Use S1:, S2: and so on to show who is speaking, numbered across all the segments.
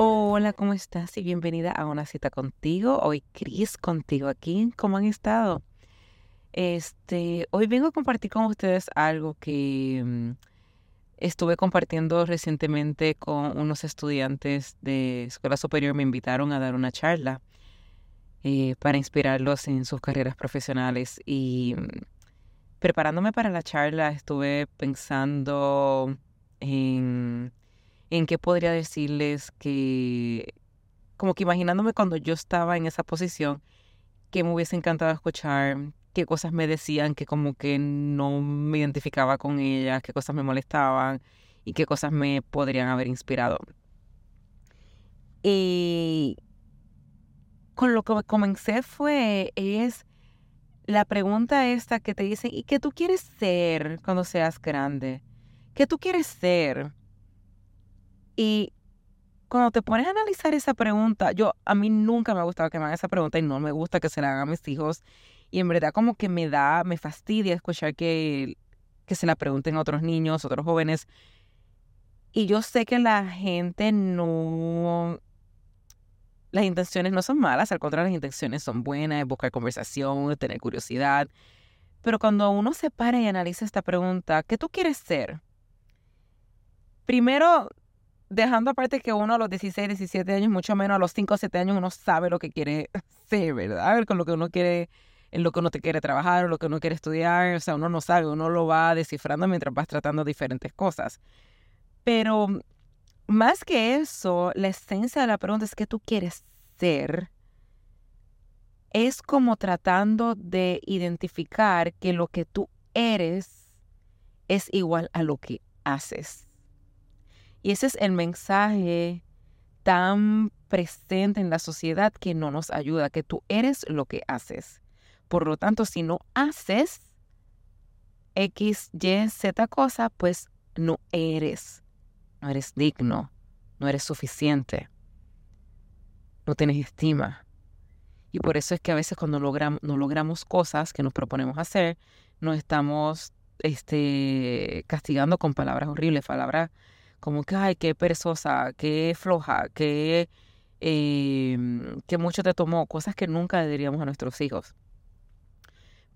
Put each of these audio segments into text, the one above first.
S1: Hola, ¿cómo estás? Y bienvenida a una cita contigo. Hoy Cris contigo aquí. ¿Cómo han estado? Este, hoy vengo a compartir con ustedes algo que mm, estuve compartiendo recientemente con unos estudiantes de escuela superior. Me invitaron a dar una charla eh, para inspirarlos en sus carreras profesionales. Y mm, preparándome para la charla estuve pensando en en qué podría decirles que, como que imaginándome cuando yo estaba en esa posición, que me hubiese encantado escuchar, qué cosas me decían que como que no me identificaba con ellas, qué cosas me molestaban y qué cosas me podrían haber inspirado. Y con lo que comencé fue, es la pregunta esta que te dicen, ¿y qué tú quieres ser cuando seas grande? ¿Qué tú quieres ser? Y cuando te pones a analizar esa pregunta, yo a mí nunca me ha gustado que me hagan esa pregunta y no me gusta que se la hagan a mis hijos. Y en verdad como que me da, me fastidia escuchar que, que se la pregunten a otros niños, otros jóvenes. Y yo sé que la gente no, las intenciones no son malas, al contrario, las intenciones son buenas, buscar conversación, tener curiosidad. Pero cuando uno se para y analiza esta pregunta, ¿qué tú quieres ser? Primero, dejando aparte que uno a los 16, 17 años, mucho menos a los 5 o 7 años, uno sabe lo que quiere ser, ¿verdad? Con lo que uno quiere, en lo que uno te quiere trabajar, o lo que uno quiere estudiar, o sea, uno no sabe, uno lo va descifrando mientras vas tratando diferentes cosas. Pero más que eso, la esencia de la pregunta es qué tú quieres ser. Es como tratando de identificar que lo que tú eres es igual a lo que haces. Y ese es el mensaje tan presente en la sociedad que no nos ayuda, que tú eres lo que haces. Por lo tanto, si no haces X, Y, Z cosa, pues no eres. No eres digno, no eres suficiente, no tienes estima. Y por eso es que a veces cuando no logramos cosas que nos proponemos hacer, nos estamos este, castigando con palabras horribles, palabras como que, ay, qué perezosa, qué floja, qué, em, qué mucho te tomó, cosas que nunca le diríamos a nuestros hijos.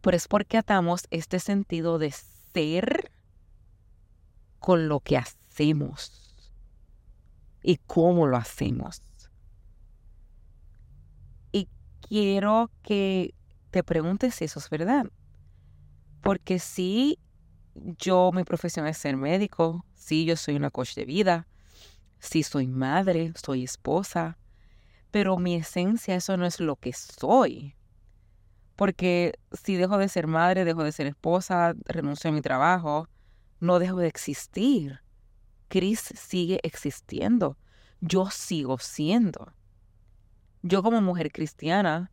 S1: Pero es porque atamos este sentido de ser con lo que hacemos y cómo lo hacemos. Y quiero que te preguntes si eso es verdad. Porque si yo, mi profesión es ser médico, sí, yo soy una coach de vida, sí, soy madre, soy esposa, pero mi esencia eso no es lo que soy. Porque si dejo de ser madre, dejo de ser esposa, renuncio a mi trabajo, no dejo de existir. Chris sigue existiendo. Yo sigo siendo. Yo como mujer cristiana,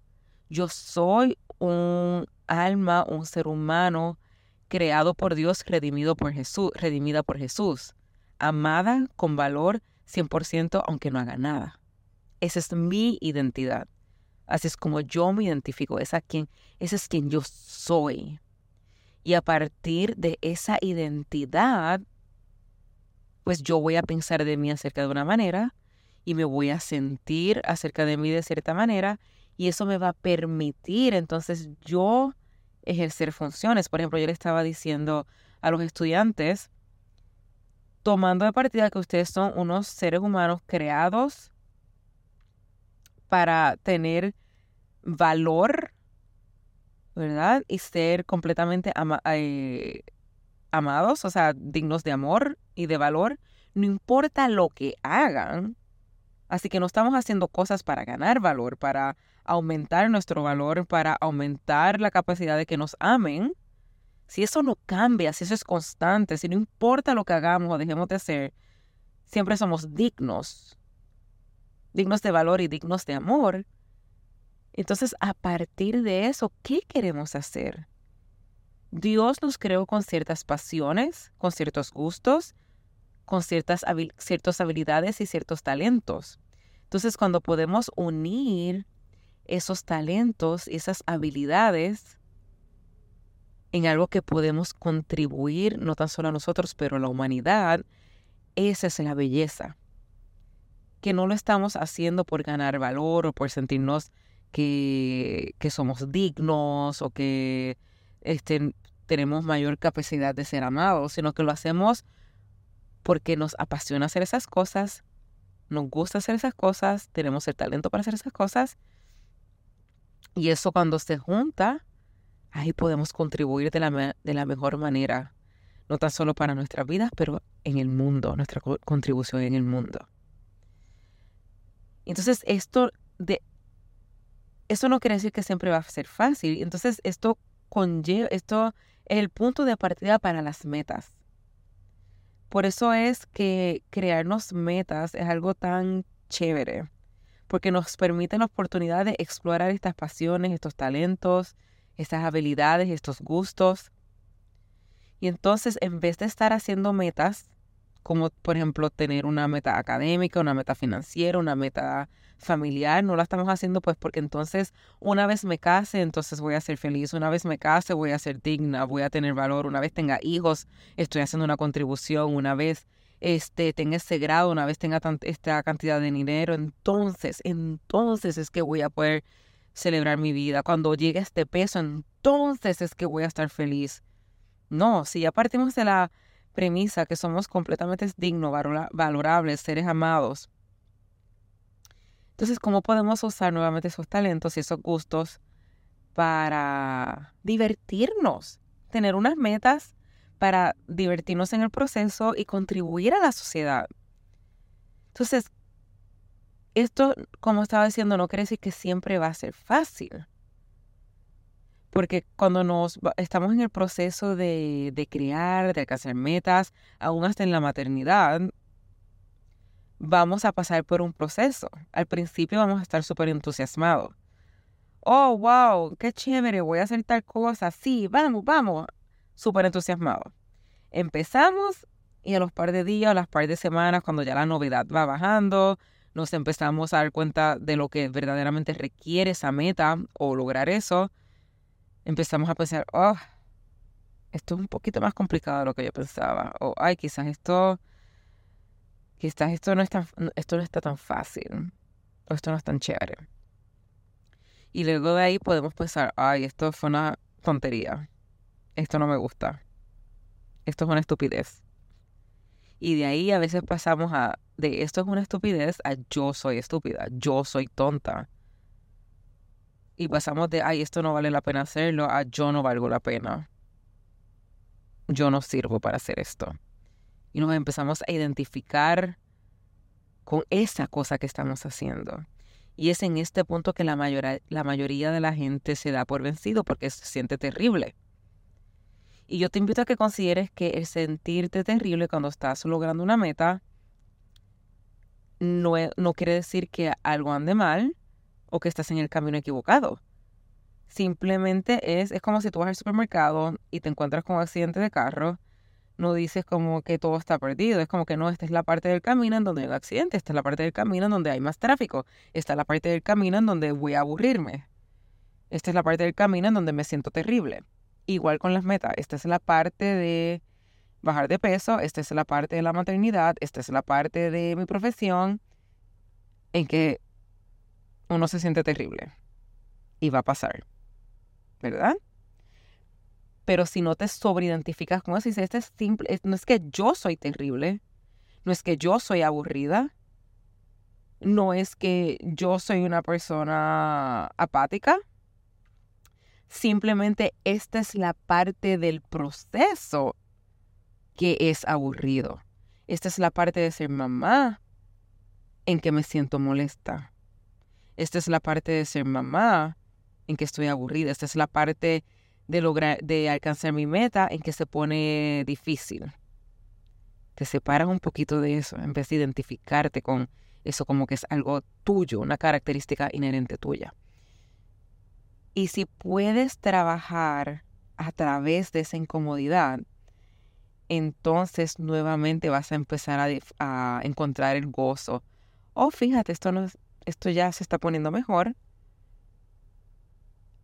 S1: yo soy un alma, un ser humano creado por Dios, redimido por Jesús, redimida por Jesús, amada con valor 100% aunque no haga nada. Esa es mi identidad. Así es como yo me identifico, esa, quien, ese es quien yo soy. Y a partir de esa identidad, pues yo voy a pensar de mí acerca de una manera y me voy a sentir acerca de mí de cierta manera y eso me va a permitir entonces yo ejercer funciones. Por ejemplo, yo le estaba diciendo a los estudiantes, tomando de partida que ustedes son unos seres humanos creados para tener valor, ¿verdad? Y ser completamente eh, amados, o sea, dignos de amor y de valor, no importa lo que hagan. Así que no estamos haciendo cosas para ganar valor, para aumentar nuestro valor, para aumentar la capacidad de que nos amen, si eso no cambia, si eso es constante, si no importa lo que hagamos o dejemos de hacer, siempre somos dignos dignos de valor y dignos de amor, entonces a partir de eso, ¿qué queremos hacer? Dios nos creó con ciertas pasiones, con ciertos gustos, con ciertas, ciertas habilidades y ciertos talentos. Entonces, cuando podemos unir esos talentos, esas habilidades en algo que podemos contribuir, no tan solo a nosotros, pero a la humanidad, esa es la belleza. Que no lo estamos haciendo por ganar valor o por sentirnos que, que somos dignos o que este, tenemos mayor capacidad de ser amados, sino que lo hacemos porque nos apasiona hacer esas cosas, nos gusta hacer esas cosas, tenemos el talento para hacer esas cosas. Y eso cuando se junta, ahí podemos contribuir de la, de la mejor manera, no tan solo para nuestras vidas, pero en el mundo, nuestra contribución en el mundo. Entonces, esto de eso no quiere decir que siempre va a ser fácil. Entonces, esto conlleva, esto es el punto de partida para las metas. Por eso es que crearnos metas es algo tan chévere, porque nos permite la oportunidad de explorar estas pasiones, estos talentos, estas habilidades, estos gustos. Y entonces, en vez de estar haciendo metas, como por ejemplo tener una meta académica, una meta financiera, una meta familiar, no la estamos haciendo pues porque entonces una vez me case, entonces voy a ser feliz, una vez me case voy a ser digna, voy a tener valor, una vez tenga hijos, estoy haciendo una contribución, una vez este, tenga ese grado, una vez tenga esta cantidad de dinero, entonces, entonces es que voy a poder celebrar mi vida. Cuando llegue este peso, entonces es que voy a estar feliz. No, si ya partimos de la premisa que somos completamente dignos, valorables, seres amados, entonces, ¿cómo podemos usar nuevamente esos talentos y esos gustos para divertirnos? Tener unas metas para divertirnos en el proceso y contribuir a la sociedad. Entonces, esto, como estaba diciendo, no quiere decir que siempre va a ser fácil. Porque cuando nos estamos en el proceso de, de crear, de alcanzar metas, aún hasta en la maternidad, vamos a pasar por un proceso. Al principio vamos a estar súper entusiasmados. Oh, wow, qué chévere, voy a hacer tal cosa. Sí, vamos, vamos. Súper entusiasmados. Empezamos y a los par de días, a las par de semanas, cuando ya la novedad va bajando, nos empezamos a dar cuenta de lo que verdaderamente requiere esa meta o lograr eso, empezamos a pensar, oh, esto es un poquito más complicado de lo que yo pensaba. O, ay, quizás esto quizás esto no, está, esto no está tan fácil o esto no es tan chévere. Y luego de ahí podemos pensar, ay, esto fue una tontería, esto no me gusta, esto es una estupidez. Y de ahí a veces pasamos a, de esto es una estupidez, a yo soy estúpida, yo soy tonta. Y pasamos de, ay, esto no vale la pena hacerlo, a yo no valgo la pena. Yo no sirvo para hacer esto y nos empezamos a identificar con esa cosa que estamos haciendo. Y es en este punto que la, la mayoría de la gente se da por vencido porque se siente terrible. Y yo te invito a que consideres que el sentirte terrible cuando estás logrando una meta no, e, no quiere decir que algo ande mal o que estás en el camino equivocado. Simplemente es, es como si tú vas al supermercado y te encuentras con un accidente de carro no dices como que todo está perdido, es como que no, esta es la parte del camino en donde hay un accidente, esta es la parte del camino en donde hay más tráfico, esta es la parte del camino en donde voy a aburrirme, esta es la parte del camino en donde me siento terrible. Igual con las metas, esta es la parte de bajar de peso, esta es la parte de la maternidad, esta es la parte de mi profesión en que uno se siente terrible y va a pasar, ¿verdad? Pero si no te sobreidentificas con eso este es simple, no es que yo soy terrible, no es que yo soy aburrida, no es que yo soy una persona apática. Simplemente esta es la parte del proceso que es aburrido. Esta es la parte de ser mamá en que me siento molesta. Esta es la parte de ser mamá en que estoy aburrida. Esta es la parte de lograr, de alcanzar mi meta en que se pone difícil. Te separas un poquito de eso, en vez de identificarte con Eso como que es algo tuyo, una característica inherente tuya. Y si puedes trabajar a través de esa incomodidad, entonces nuevamente vas a empezar a, encontrar el gozo. Oh, fíjate, esto, no, esto ya se está poniendo mejor.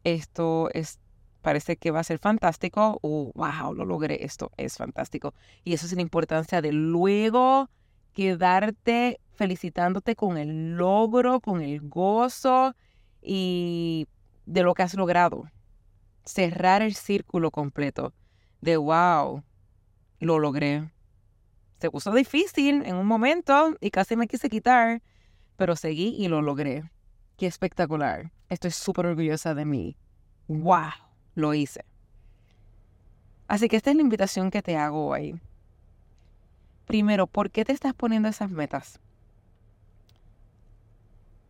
S1: Esto es, parece que va a ser fantástico. Oh, wow, lo logré. Esto es fantástico. Y eso es la importancia de luego quedarte felicitándote con el logro, con el gozo y de lo que has logrado. Cerrar el círculo completo de wow, lo logré. Se puso difícil en un momento y casi me quise quitar, pero seguí y lo logré. Qué espectacular. Estoy súper orgullosa de mí. ¡Wow! Lo hice. Así que esta es la invitación que te hago hoy. Primero, ¿por qué te estás poniendo esas metas?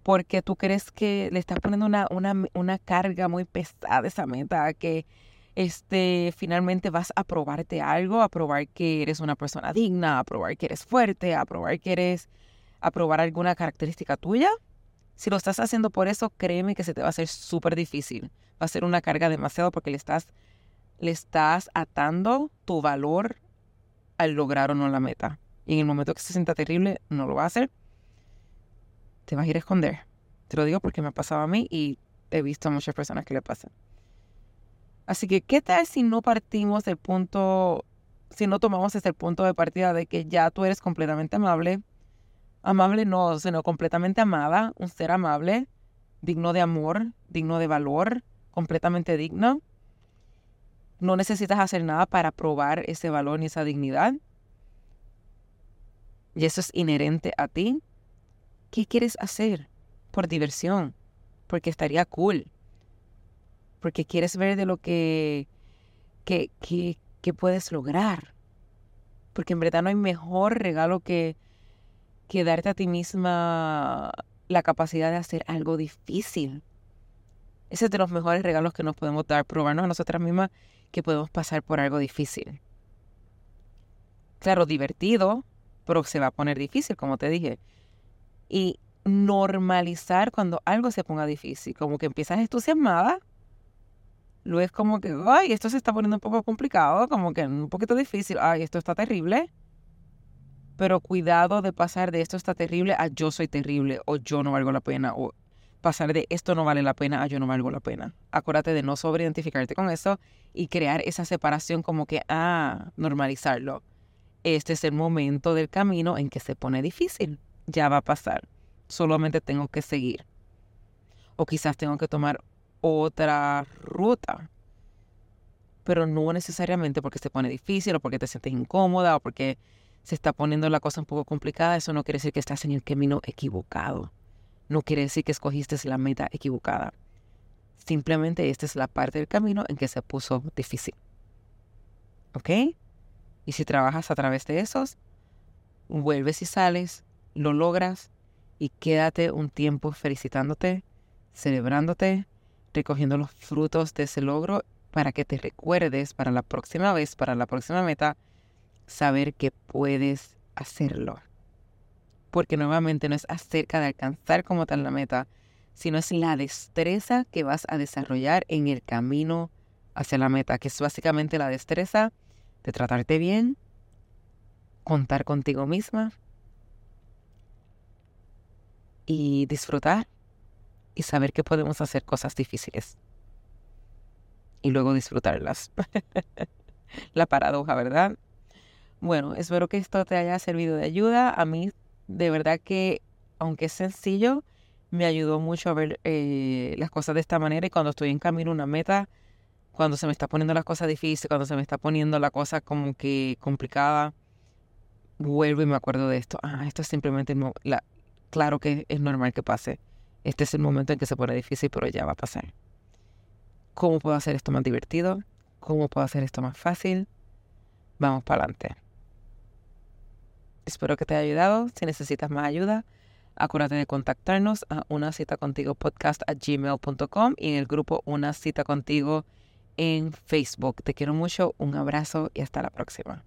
S1: Porque tú crees que le estás poniendo una, una, una carga muy pesada a esa meta, que este, finalmente vas a probarte algo, a probar que eres una persona digna, a probar que eres fuerte, a probar que eres, a probar alguna característica tuya. Si lo estás haciendo por eso, créeme que se te va a hacer súper difícil. Va a ser una carga demasiado porque le estás, le estás atando tu valor al lograr o no la meta. Y en el momento que se sienta terrible, no lo va a hacer. Te vas a ir a esconder. Te lo digo porque me ha pasado a mí y he visto a muchas personas que le pasan. Así que, ¿qué tal si no partimos del punto, si no tomamos ese punto de partida de que ya tú eres completamente amable? Amable no, sino completamente amada, un ser amable, digno de amor, digno de valor, completamente digno. No necesitas hacer nada para probar ese valor ni esa dignidad. Y eso es inherente a ti. ¿Qué quieres hacer? Por diversión, porque estaría cool porque quieres ver de lo que, que, que, puedes lograr. Porque en verdad no hay mejor regalo que, que darte a ti misma la capacidad de hacer algo difícil. Ese es de los mejores regalos que nos podemos dar, probarnos a nosotras mismas que podemos pasar por algo difícil. Claro, divertido, pero se va a poner difícil, como te dije. Y normalizar cuando algo se ponga difícil, como que empiezas entusiasmada Luego es como que, ay, esto se está poniendo un poco complicado, como que un poquito difícil, ay, esto está terrible. Pero cuidado de pasar de esto está terrible a yo soy terrible o yo no valgo la pena o pasar de esto no vale la pena a yo no valgo la pena. Acuérdate de no sobreidentificarte con eso y crear esa separación como que, ah, normalizarlo. Este es el momento del camino en que se pone difícil. Ya va a pasar. Solamente tengo que seguir. O quizás tengo que tomar otra ruta. Pero no necesariamente porque se pone difícil o porque te sientes incómoda o porque se está poniendo la cosa un poco complicada. Eso no quiere decir que estás en el camino equivocado. No quiere decir que escogiste la meta equivocada. Simplemente esta es la parte del camino en que se puso difícil. ¿Ok? Y si trabajas a través de esos, vuelves y sales, lo logras y quédate un tiempo felicitándote, celebrándote recogiendo los frutos de ese logro para que te recuerdes para la próxima vez, para la próxima meta, saber que puedes hacerlo. Porque nuevamente no es acerca de alcanzar como tal la meta, sino es la destreza que vas a desarrollar en el camino hacia la meta, que es básicamente la destreza de tratarte bien, contar contigo misma y disfrutar y saber que podemos hacer cosas difíciles y luego disfrutarlas. La paradoja, ¿verdad? Bueno, espero que esto te haya servido de ayuda. A mí, de verdad que, aunque es sencillo, me ayudó mucho a ver eh, las cosas de esta manera y cuando estoy en camino una meta, cuando se me está poniendo las cosas difíciles, cuando se me está poniendo la cosa como que complicada, vuelvo y me acuerdo de esto. Ah, esto es simplemente, la, claro que es normal que pase. Este es el momento en que se pone difícil, pero ya va a pasar. ¿Cómo puedo hacer esto más divertido? ¿Cómo puedo hacer esto más fácil? Vamos para adelante. Espero que te haya ayudado. Si necesitas más ayuda, acuérdate de contactarnos a una cita contigo podcast a gmail.com y en el grupo Una cita contigo en Facebook. Te quiero mucho, un abrazo y hasta la próxima.